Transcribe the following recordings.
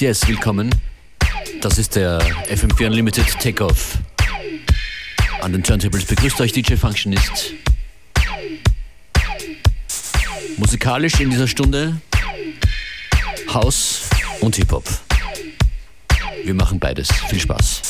Yes, willkommen. Das ist der FM4 Unlimited Takeoff. An den Turntables begrüßt euch DJ Functionist. Musikalisch in dieser Stunde House und Hip-Hop. Wir machen beides. Viel Spaß.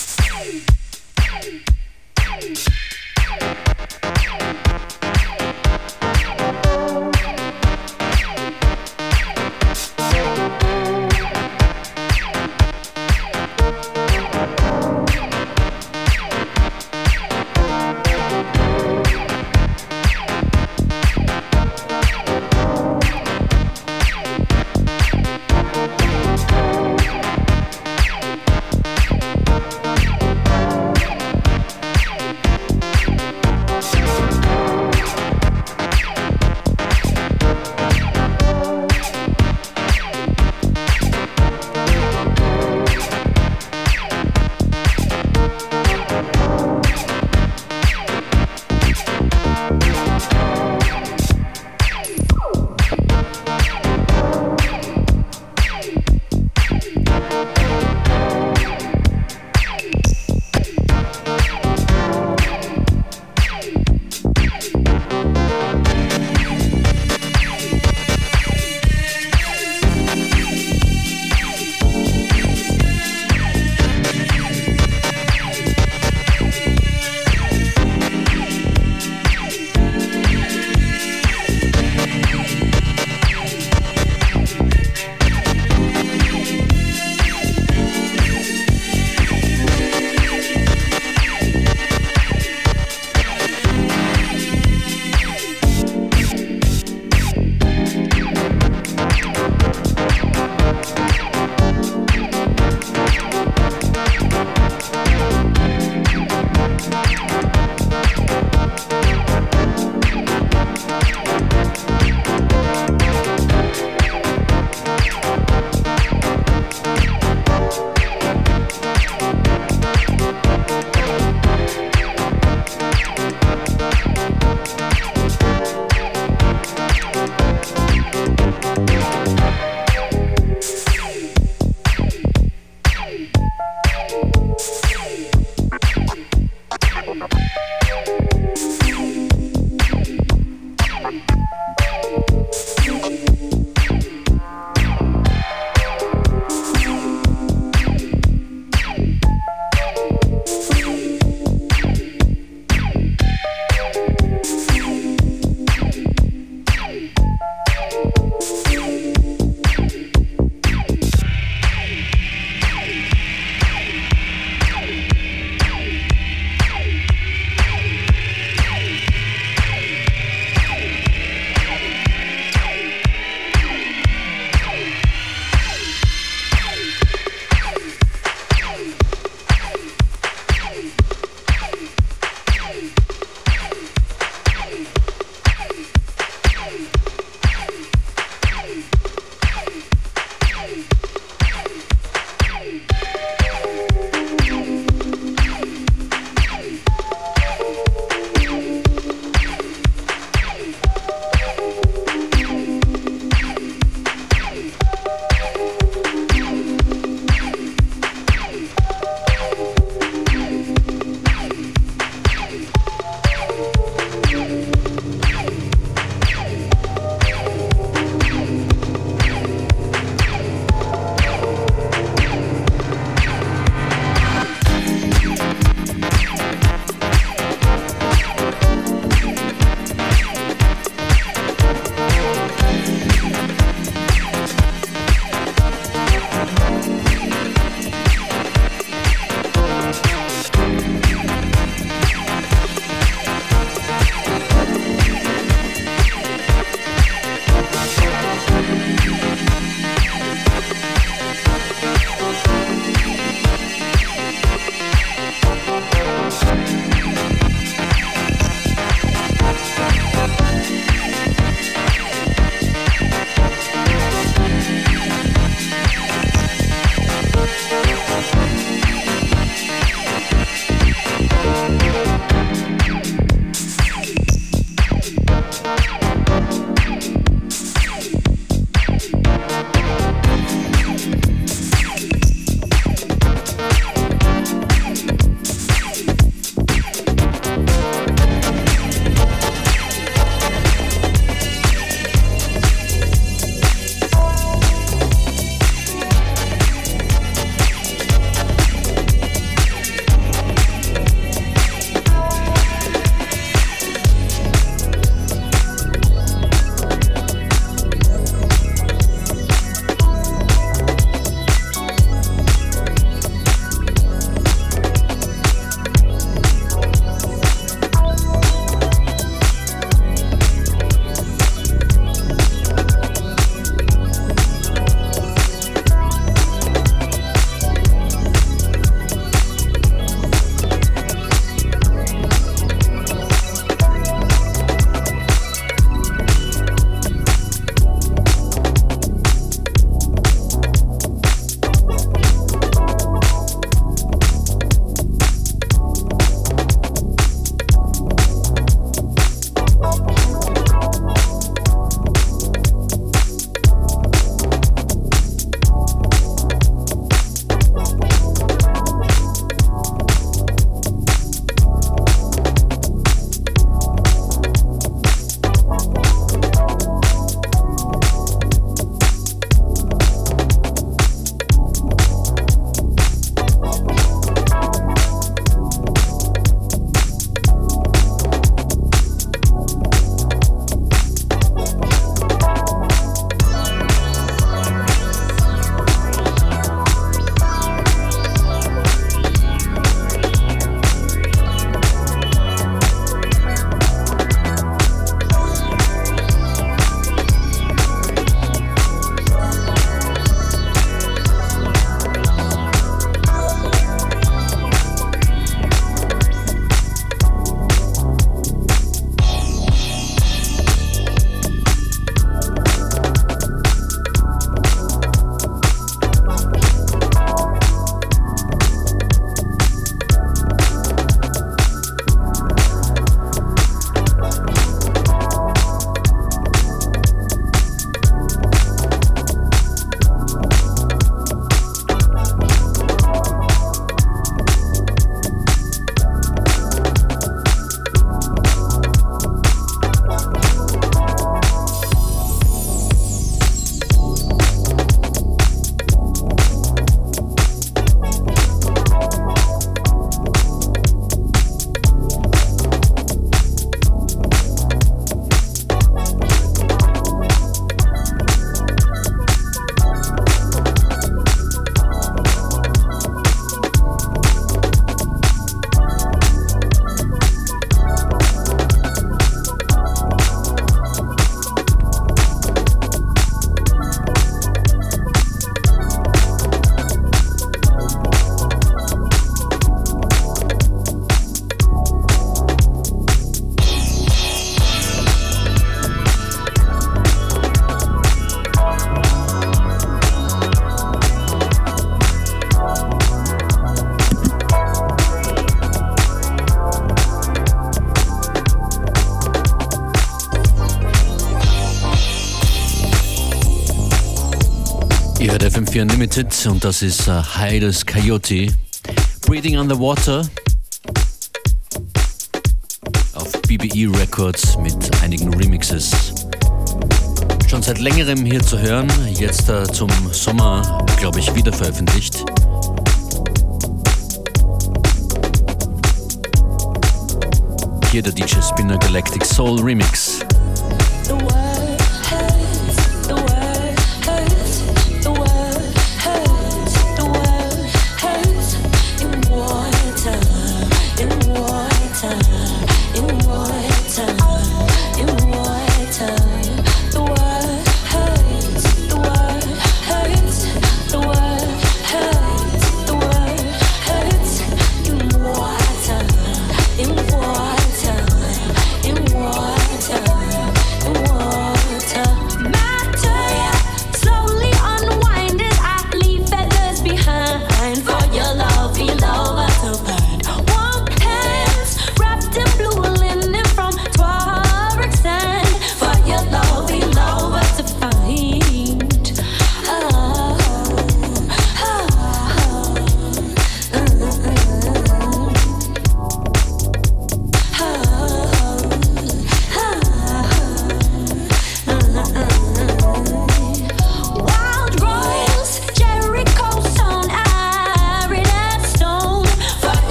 FM4 Unlimited und das ist uh, Hides Coyote. Breathing Underwater. Auf BBE Records mit einigen Remixes. Schon seit längerem hier zu hören, jetzt uh, zum Sommer, glaube ich, wieder veröffentlicht. Hier der DJ Spinner Galactic Soul Remix.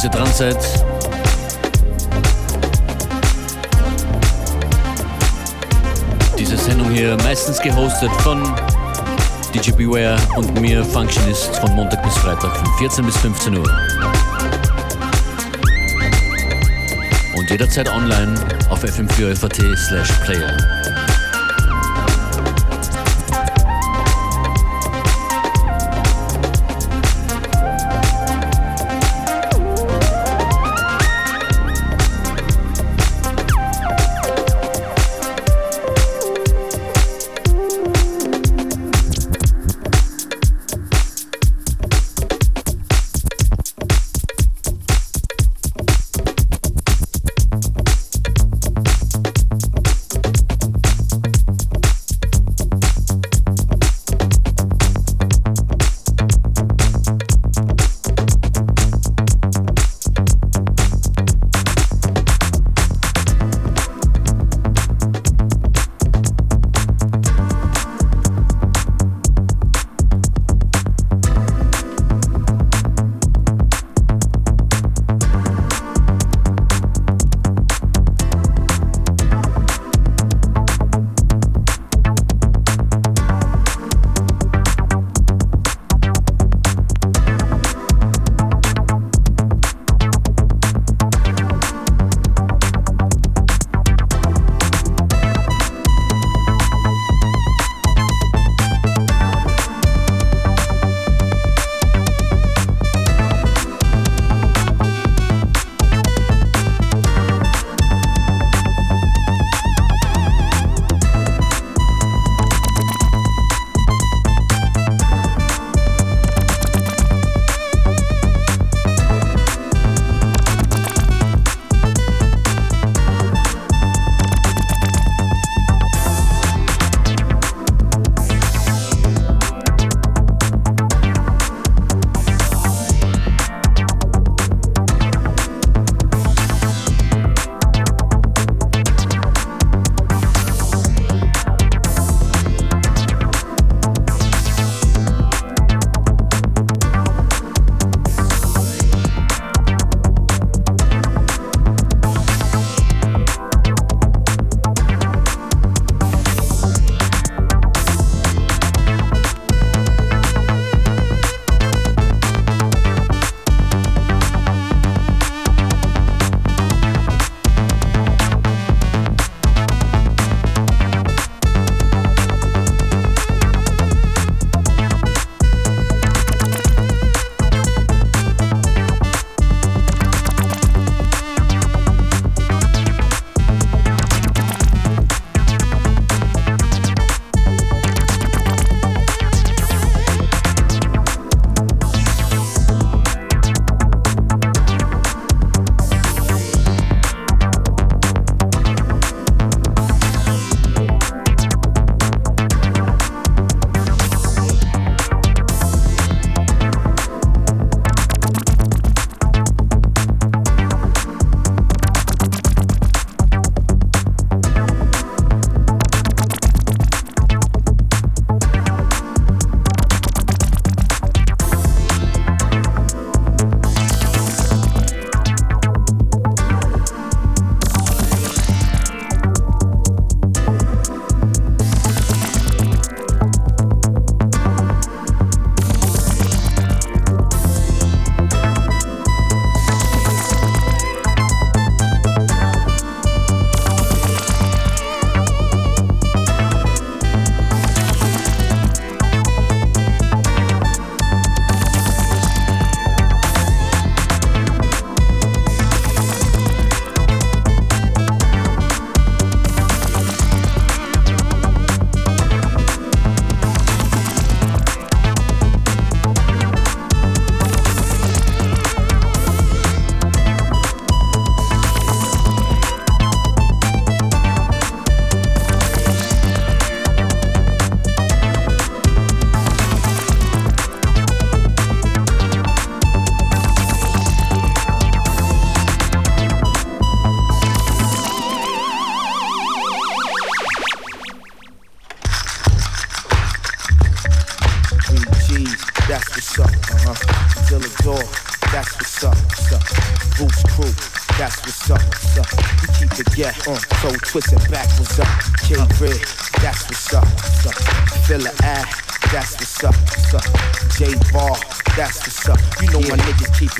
Dass ihr dran seid. Diese Sendung hier meistens gehostet von DJ Beware und mir Functionist von Montag bis Freitag von 14 bis 15 Uhr. Und jederzeit online auf fm4fat slash player.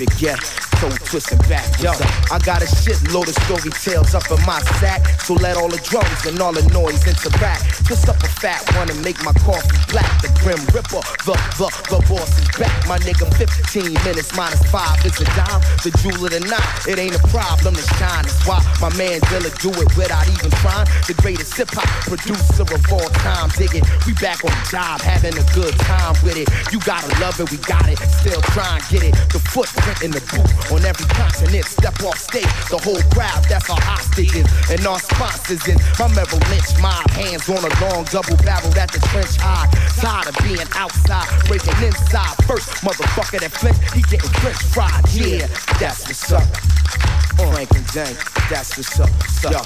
So twisting back. Yo, I got a shitload of story tales up in my sack. So let all the drums and all the noise interact. Twist up a fat one and make my coffee black. The Grim Ripper, the, the, the boss is back. My nigga, 15 minutes minus five is a dime. The jewel of the night, it ain't a problem to shine. That's why my man Dilla do it without even trying. The greatest hip hop producer of all time. Dig it, we back on the job, having a good time with it. You gotta love it, we got it. Still try and get it. The footprint in the boot on every continent. Step off stage, the whole crowd, that's our hostages. And our sponsors is my Merrill Lynch mob. Hands on a long double barrel at the trench high. Tired of being outside, breaking inside. First motherfucker that flinch, he getting french fried. Yeah, that's what's up. Frank and Dank, that's what's up. Yo,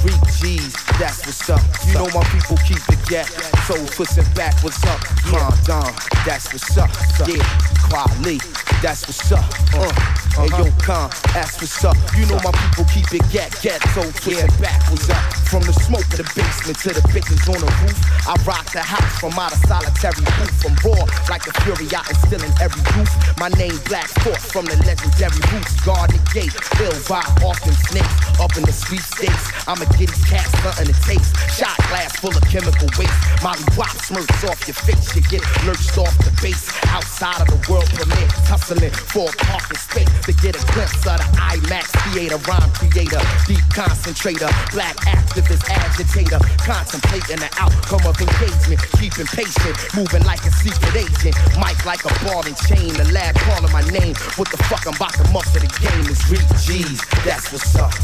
Freak G's, that's what's up. You know my people keep it gap. So pushing back, what's up? Calm down, that's what's up. Yeah, Quali, that's what's up. Uh, Uh-huh. hey yo, Khan, ask what's up. You know my people keep it get get so pushing back, what's up? From the smoke of the basement to the bitches on the roof, I rock the house from out of solitary booth. From raw like the fury, I instill in every roof. My name Black Thought from the legendary roots. Guard the gate, ill vibe, often snakes up in the sweepstakes. I'ma get these cats something to taste. Shot glass full of chemical waste. Molly Wop smirks off your face. You get lurched off the base. Outside of the world permit, tussling for a parking space to get a glimpse of the IMAX theater, rhyme creator, deep concentrator, black activist, agitator, contemplating the outcome of engagement, keeping patient, moving like a secret agent, mic like a ball and chain, the lab calling my name. What the fuck I'm about to muster the game is Reek G's, that's what's up.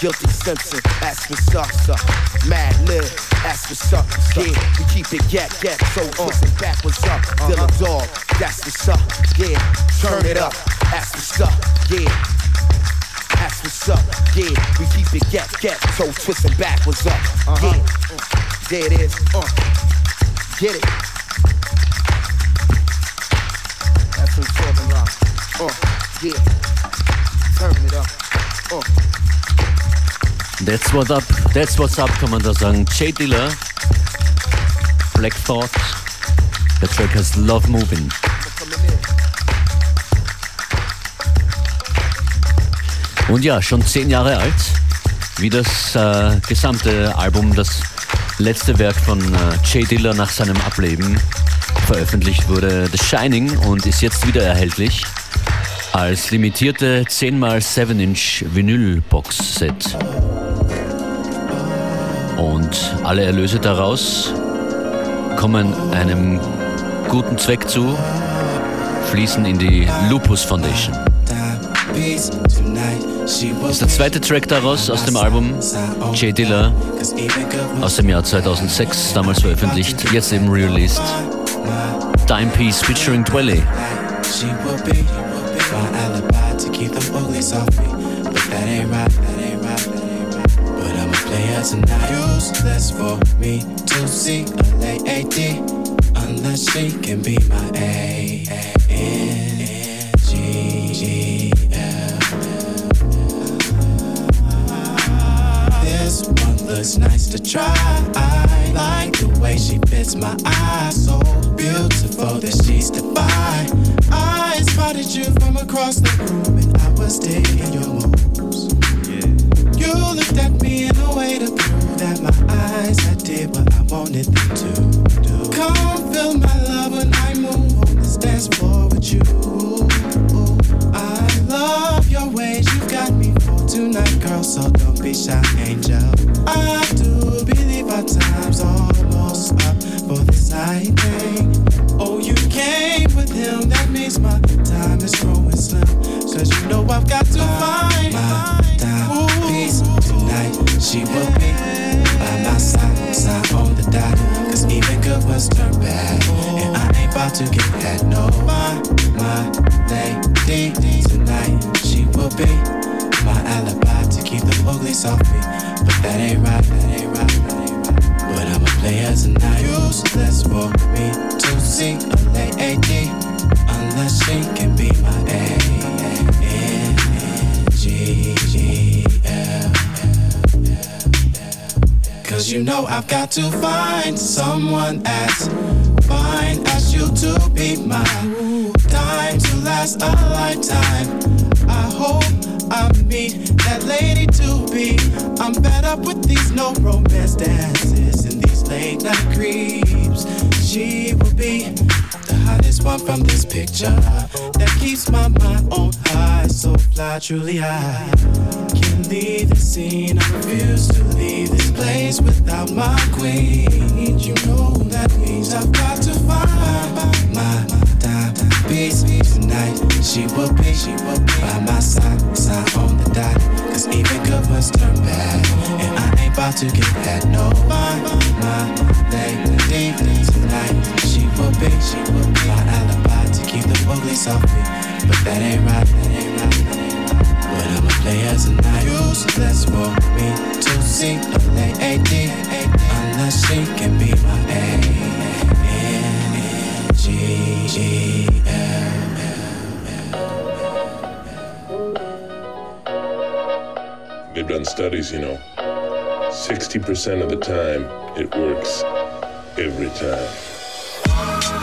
Guilty Simpson, that's what's up, sir. Mad Lib, that's what's up. Yeah, we keep it get, get, so uh, twisted back, what's up. Dilla Dog, that's what's up. Yeah, turn it up, that's what's up. Yeah. That's what's up, yeah. We keep it get, get, so twisting back, what's up, yeah. There it is, uh. Get it. That's what I'm talking about, uh, yeah. Turn it up, uh. That's what up, that's what's up, kann man da sagen. J Dilla, Black Thought, the Track heißt Love Moving. Und ja, schon zehn Jahre alt, wie das äh, gesamte Album, das letzte Werk von äh, J Diller nach seinem Ableben veröffentlicht wurde, The Shining, und ist jetzt wieder erhältlich als limitierte 10x7-Inch Vinyl-Box-Set. Und alle Erlöse daraus kommen einem guten Zweck zu, fließen in die Lupus Foundation. Das ist der zweite Track daraus aus dem Album J Dilla aus dem Jahr 2006, damals veröffentlicht, jetzt eben released. Timepiece featuring Dwele. She will be my alibi to keep them uglies off me. But that ain't right, that ain't right, that ain't right. But I'm a player tonight. Useless for me to see a lady unless she can be my A. This one looks nice to try. I like the way she fits my eyes. So beautiful that she's divine. I spotted you from across the room and I was digging your moves. You looked at me in a way to prove that my eyes had did what I wanted them to. Come feel my love when I move on this dance floor with you. Tonight, girl. So don't be shy, angel. I do believe our time's almost up for this night thing. Oh, you came with him, that means my time is growing slim. Cause you know I've got to find my timepiece tonight. She will be by my side, side on the dot. Cause even good was turned bad. And I ain't about to get that, no. My, my lady tonight. She will be But that ain't right, that ain't right, that ain't right. But I'm a player tonight. Useless for me to see a lady she can be my A N G G L. Cause you know I've got to find someone as fine as you to be my time to last a lifetime. I hope I meet that lady to be. I'm fed up with these no romance dances and these late night creeps. She will be the hottest one from this picture that keeps my mind on high. So fly, truly I can't leave the scene. I refuse to leave this place without my queen. You know that means I've got to find my time piece tonight. She will be, she will be by my side, side on the dot. Cause even good must turn bad. And I ain't about to get that no. My, my lady tonight. She will be, she will be my alibi to keep the police off me. But that ain't right, that ain't right. But I'm a player tonight. Useless for me to see a lady. Unless she can be my A. N, G, G, L. They've done studies, you know. 60% of the time, it works every time.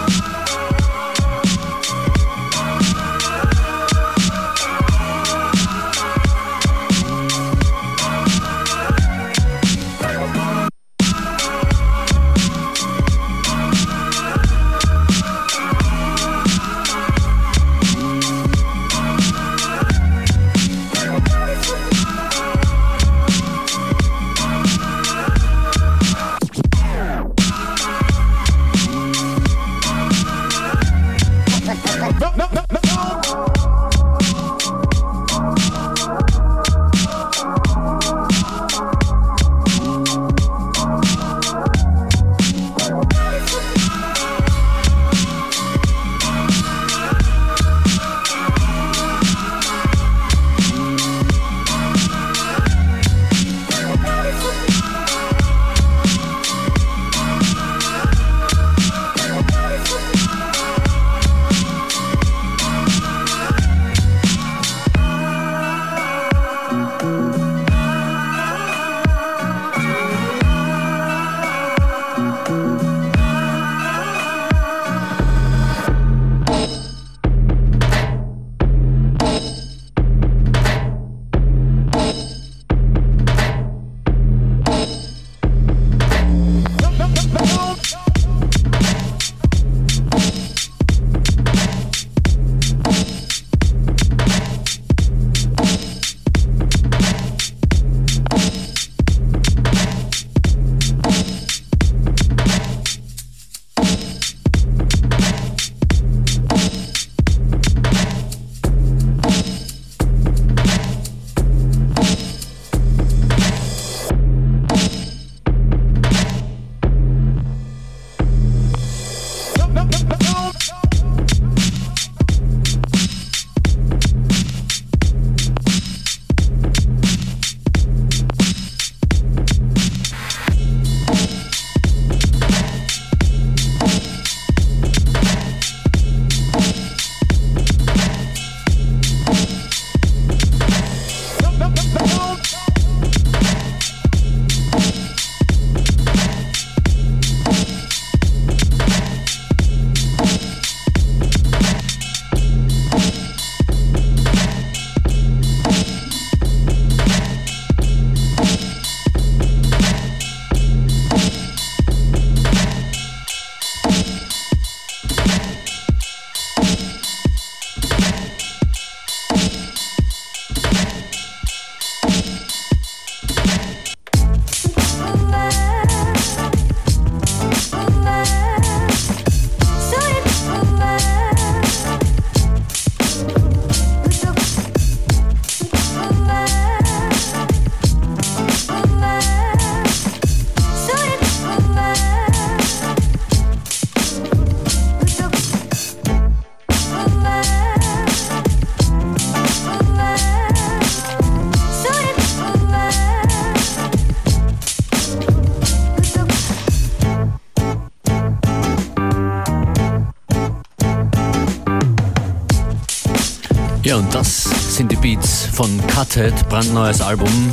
Ja, und das sind die Beats von Cuthead, brandneues Album,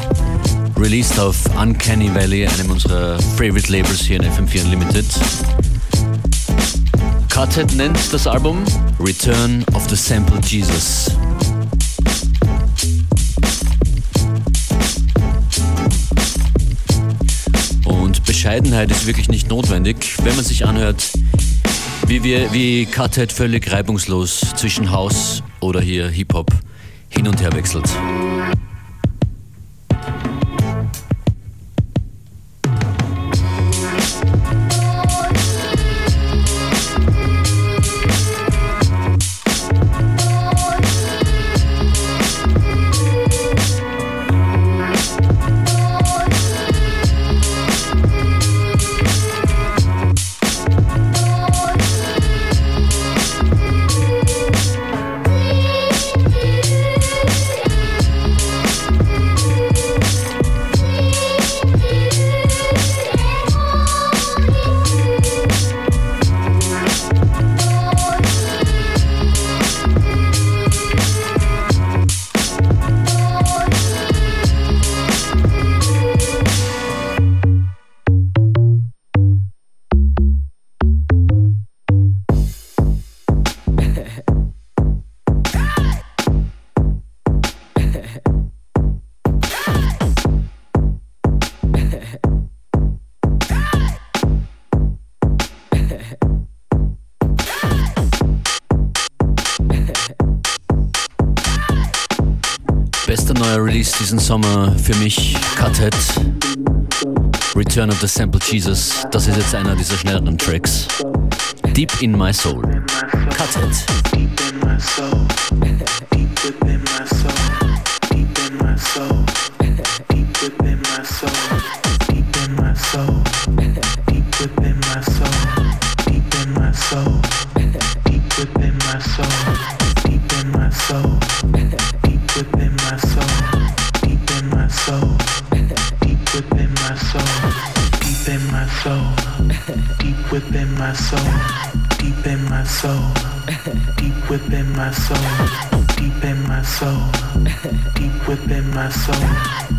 released auf Uncanny Valley, einem unserer Favorite Labels hier in FM4 Unlimited. Cuthead nennt das Album Return of the Sample Jesus. Und Bescheidenheit ist wirklich nicht notwendig, wenn man sich anhört, wie, wir, wie Cuthead völlig reibungslos zwischen House oder hier Hip-Hop hin und her wechselt. Release diesen Sommer für mich Cuthead. Return of the Sample Jesus. Das ist jetzt einer dieser schnelleren Tracks. Deep in my soul. Cuthead. coração.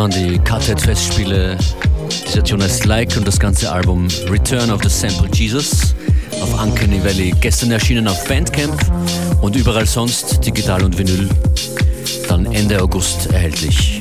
Waren die Quartett-Festspiele. Dieser Jonas Like und das ganze Album Return of the Sample Jesus auf Uncanny Valley. Gestern erschienen auf Bandcamp und überall sonst digital und Vinyl. Dann Ende August erhältlich.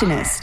Functionist